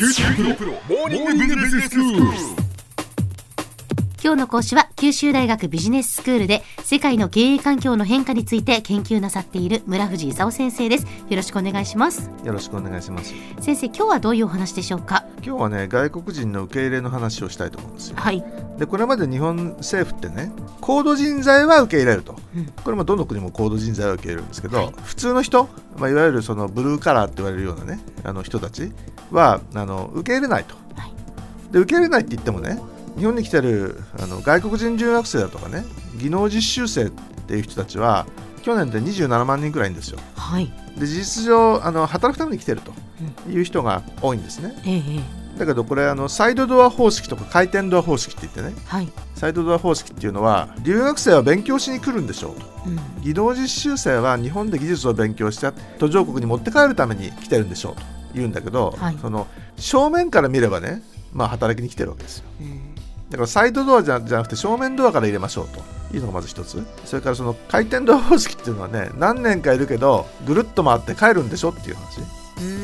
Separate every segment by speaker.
Speaker 1: 九州大学モーニングビジネススクール。
Speaker 2: 今日の講師は九州大学ビジネススクールで世界の経営環境の変化について研究なさっている村藤勲先生です。よろしくお願いします。
Speaker 3: よろしくお願いします。
Speaker 2: 先生今日はどういうお話でしょうか？
Speaker 3: 今日はね外国人の受け入れの話をしたいと思うんですよ。
Speaker 2: はい、
Speaker 3: でこれまで日本政府ってね高度人材は受け入れると。
Speaker 2: うん。
Speaker 3: これもどの国も高度人材は受け入れるんですけど、
Speaker 2: はい。
Speaker 3: 普通の人、まあ、いわゆるそのブルーカラーって言われるようなねあの人たちはあの受け入れないと。
Speaker 2: はい。
Speaker 3: で受け入れないって言ってもね日本に来てるあの外国人留学生だとかね技能実習生っていう人たちは去年で27万人くらいいるんですよ。
Speaker 2: はい。
Speaker 3: で事実上あの働くために来てるという人が多いんですね。
Speaker 2: ええええ。
Speaker 3: だけどこれあのサイドドア方式とか回転ドア方式って言ってね
Speaker 2: はい、
Speaker 3: サイドドア方式っていうのは留学生は勉強しに来るんでしょうと。
Speaker 2: うん、
Speaker 3: 技能実習生は日本で技術を勉強して途上国に持って帰るために来てるんでしょうと言うんだけど、
Speaker 2: はい。
Speaker 3: その正面から見ればね、まあ、働きに来てるわけですよ。
Speaker 2: うん。
Speaker 3: だからサイドドアじゃじゃなくて正面ドアから入れましょうと。いうのがまず一つ。それからその回転ドア方式っていうのはね何年かいるけどぐるっと回って帰るんでしょっていう話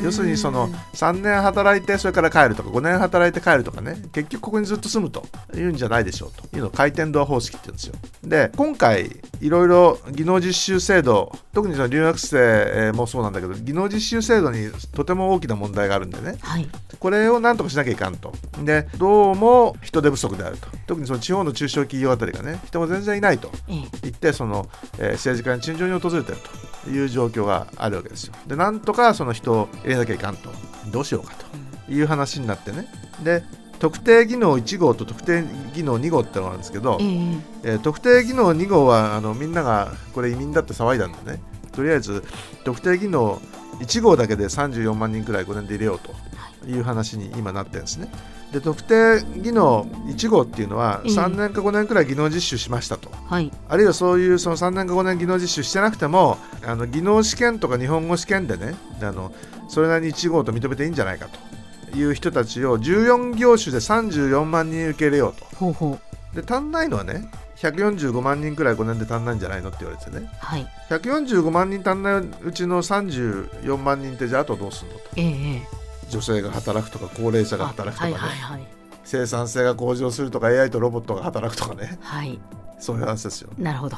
Speaker 3: 要するにその3年働いてそれから帰るとか5年働いて帰るとかね。結局ここにずっと住むというんじゃないでしょうと。いうのを回転ドア方式って言うんですよ。で今回いろいろ技能実習制度特にその留学生えーもそうなんだけど技能実習制度にとても大きな問題があるんでね。
Speaker 2: はい。
Speaker 3: これをなんとかしなきゃいかんと。でどうも人手不足であると。特にその地方の中小企業あたりがね人も全然いないと
Speaker 2: ええ。
Speaker 3: 言ってその、えー政治家に陳情に訪れているという状況があるわけですよ。でなんとかその人を入れなきゃいかんと。どうしようかと。いう話になってね。で特定技能1号と特定技能2号ってのがあるんですけど
Speaker 2: え、え。
Speaker 3: えー特定技能2号はあのみんながこれ移民だって騒いだんでね。とりあえず特定技能1号だけで34万人くらい5年で入れようとい。う話に今なってるんですね。で特定技能1号っていうのは
Speaker 2: ええ。
Speaker 3: 3年か5年くらい技能実習しましたと。
Speaker 2: はい。
Speaker 3: あるいはそういうその3年か5年技能実習してなくてもあの技能試験とか日本語試験でねあのそれなりに1号と認めていいんじゃないかという人たちを14業種で34万人受け入れよう
Speaker 2: ほうほう。
Speaker 3: とで足んないのはね145万人くらい5年で足んないんじゃないのって言われてね。
Speaker 2: はい。
Speaker 3: 145万人足んないうちの34万人ってじゃああとどうするのと。
Speaker 2: ええええ
Speaker 3: 女性が働くとか高齢者が
Speaker 2: あ
Speaker 3: 働くとかね、
Speaker 2: はいはいはい。
Speaker 3: 生産性が向上するとか AI とロボットが働くとかね。
Speaker 2: はい。
Speaker 3: そういう話ですよ。
Speaker 2: なるほど。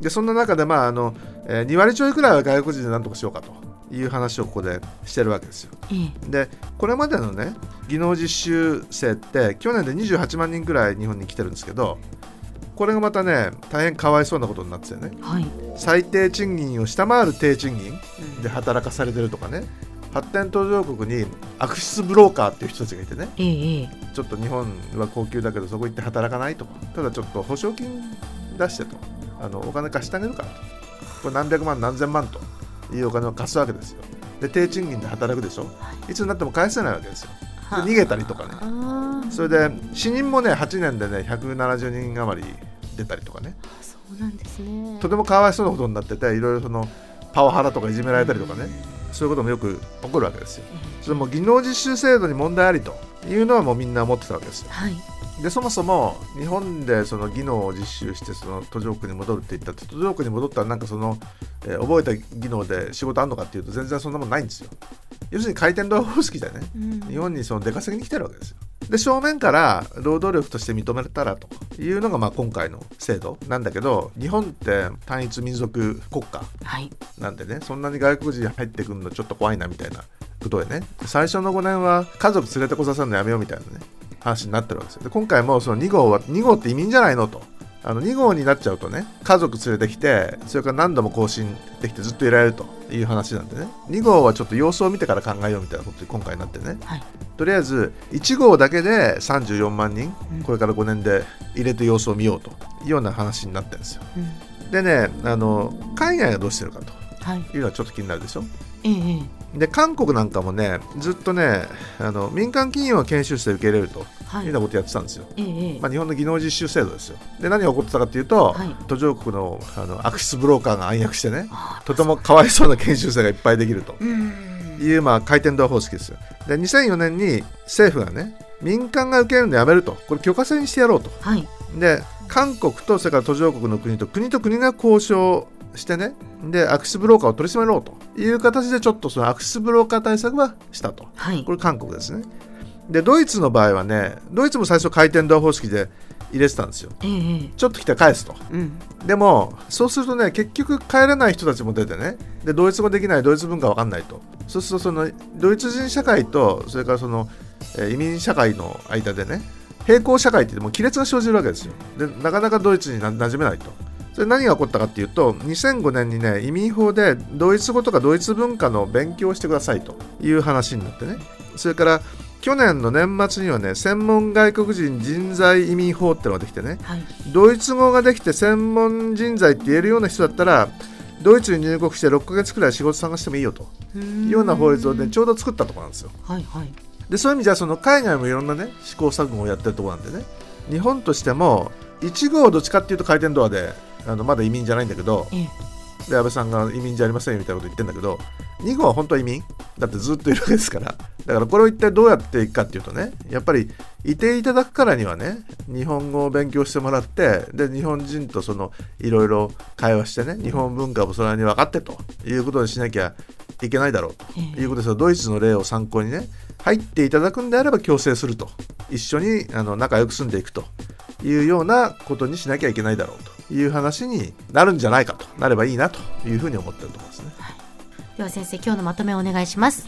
Speaker 3: でそんな中で、まああのえー2割ちょいくらいは外国人で何とかしようかという話をここでしてるわけですよ。
Speaker 2: ええ。
Speaker 3: でこれまでのね技能実習生って去年で28万人くらい日本に来てるんですけどこれがまたね大変かわいそうなことになっててね。
Speaker 2: はい、
Speaker 3: 最低賃金を下回る低賃金で働かされてるとかね発展途上国に悪質ブローカーっていう人たちがいてね。ちょっと日本は高級だけどそこ行って働かないと。ただちょっと保証金出してと。あのお金貸してあげるからと。これ何百万何千万と。いうお金を貸すわけですよ。で低賃金で働くでしょ。い。つになっても返せないわけですよ。
Speaker 2: は
Speaker 3: で逃げたりとかね。それで死人もね8年でね170人余り出たりとかね。
Speaker 2: そうなんですね。
Speaker 3: とてもかわいそうなことになってていろいろそのパワハラとかいじめられたりとかねそういうこともよく起こるわけですよ。それも技能実習制度に問題ありというのはもうみんな思ってたわけですよ。
Speaker 2: はい。
Speaker 3: でそもそも日本でその技能を実習してその途上国に戻るって言ったって途上国に戻ったらなんかその、えー覚えた技能で仕事あるのかっていうと全然そんなもんないんですよ。要するに回転ドア方式でね
Speaker 2: うん。
Speaker 3: 日本にその出稼ぎに来てるわけですよ。で正面から労働力として認めたらというのがまあ今回の制度なんだけど日本って単一民族国家
Speaker 2: はい。
Speaker 3: なんでねそんなに外国人入ってくるのちょっと怖いなみたいなことでね。最初の5年は家族連れてこさせるのやめようみたいなね話になってるわけですよ。で今回もその2号は2号って移民じゃないのと。あの2号になっちゃうとね家族連れてきてそれから何度も更新できてずっといられるという話なんでね。2号はちょっと様子を見てから考えようみたいなことに今回なってね。
Speaker 2: はい。
Speaker 3: とりあえず1号だけで34万人
Speaker 2: うん。
Speaker 3: これから5年で入れて様子を見ようというような話になってるんですよ。
Speaker 2: うん。
Speaker 3: でねあの海外がどうしてるかと。
Speaker 2: はい。
Speaker 3: いうのはちょっと気になるでしょ。
Speaker 2: ええええ。
Speaker 3: で韓国なんかもねずっとねあの民間企業は研修生受け入れると
Speaker 2: はい。
Speaker 3: いうようなことやってたんですよ、
Speaker 2: ええええ。
Speaker 3: まあ、日本の技能実習制度ですよ。で何が起こってたかっていうと、
Speaker 2: はい。
Speaker 3: 途上国のあの悪質ブローカーが暗躍してね
Speaker 2: あ
Speaker 3: とてもかわいそうな研修生がいっぱいできると。
Speaker 2: うん。
Speaker 3: いう、まあ、回転ドア方式ですよ。で2004年に政府がね民間が受けるのやめると。これ許可制にしてやろうと。
Speaker 2: はい。
Speaker 3: で韓国とそれから途上国の国と国と国が交渉してねで悪質ブローカーを取り締まろうと。いう形でちょっとその悪質ブローカー対策はしたと。
Speaker 2: はい。
Speaker 3: これ韓国ですねでドイツの場合はねドイツも最初回転ドア方式で入れてたんですよ。
Speaker 2: ええ
Speaker 3: ちょっと来て返すと。
Speaker 2: うん。
Speaker 3: でもそうするとね結局帰れない人たちも出てねでドイツ語できないドイツ文化わかんないと。そうするとそのドイツ人社会とそれからその、えー移民社会の間でね並行社会って言っても亀裂が生じるわけですよ。でなかなかドイツにな馴染めないと。それ何が起こったかっていうと2005年にね移民法でドイツ語とかドイツ文化の勉強をしてくださいという話になってね。それから去年の年末にはね専門外国人人材移民法ってのができてね
Speaker 2: はい。
Speaker 3: ドイツ語ができて専門人材って言えるような人だったらドイツに入国して6ヶ月くらい仕事探してもいいよというような法律をねちょうど作ったところなんですよ。
Speaker 2: はいはい。
Speaker 3: でそういう意味じゃその海外もいろんなね試行錯誤をやってるところなんでね日本としても1号どっちかっていうと回転ドアであのまだ移民じゃないんだけど
Speaker 2: ええ。
Speaker 3: で安倍さんが移民じゃありませんよみたいなこと言ってんだけど2号は本当は移民だってずっといるわけですから。だからこれを一体どうやっていくかっていうとねやっぱりいていただくからにはね日本語を勉強してもらってで日本人とそのいろいろ会話してね日本文化をそれに分かってということにしなきゃいけないだろうと。
Speaker 2: ええ。
Speaker 3: いうことですよドイツの例を参考にね入っていただくんであれば強制すると。一緒にあの仲良く住んでいくと。いうようなことにしなきゃいけないだろうと。いう話になるんじゃないかと。なればいいなというふうに思ってるところですね。
Speaker 2: では先生今日のまとめをお願いします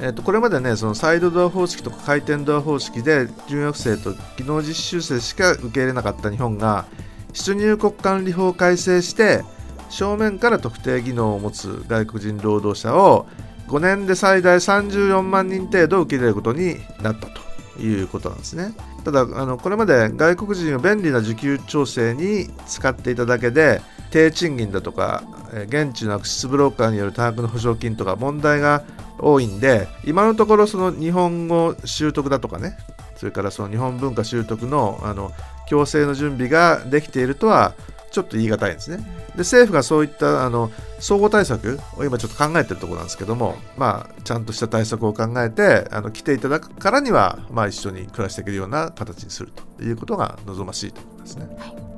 Speaker 3: えー、とこれまでねそのサイドドア方式とか回転ドア方式で留学生と技能実習生しか受け入れなかった日本が出入国管理法を改正して正面から特定技能を持つ外国人労働者を5年で最大34万人程度受け入れることになったということなんですね。ただあのこれまで外国人を便利な受給調整に使っていただけで低賃金だとか現地のアクセスブローカーによる多額の保証金とか問題が多いんで今のところその日本語習得だとかねそれからその日本文化習得のあの強制の準備ができているとはちょっと言い難いんですね。で政府がそういったあの総合対策を今ちょっと考えてるところなんですけども、まあ、ちゃんとした対策を考えてあの来ていただくからには、まあ、一緒に暮らしていけるような形にするということが望ましいと思いますね。
Speaker 2: はい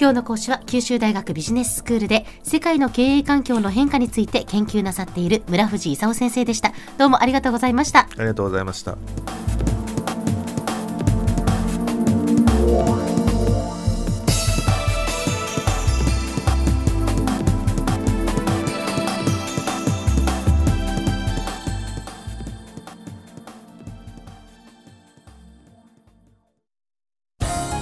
Speaker 2: 今日の講師は九州大学ビジネススクールで世界の経営環境の変化について研究なさっている村藤勲先生でしたどうもありがとうございました
Speaker 3: ありがとうございました。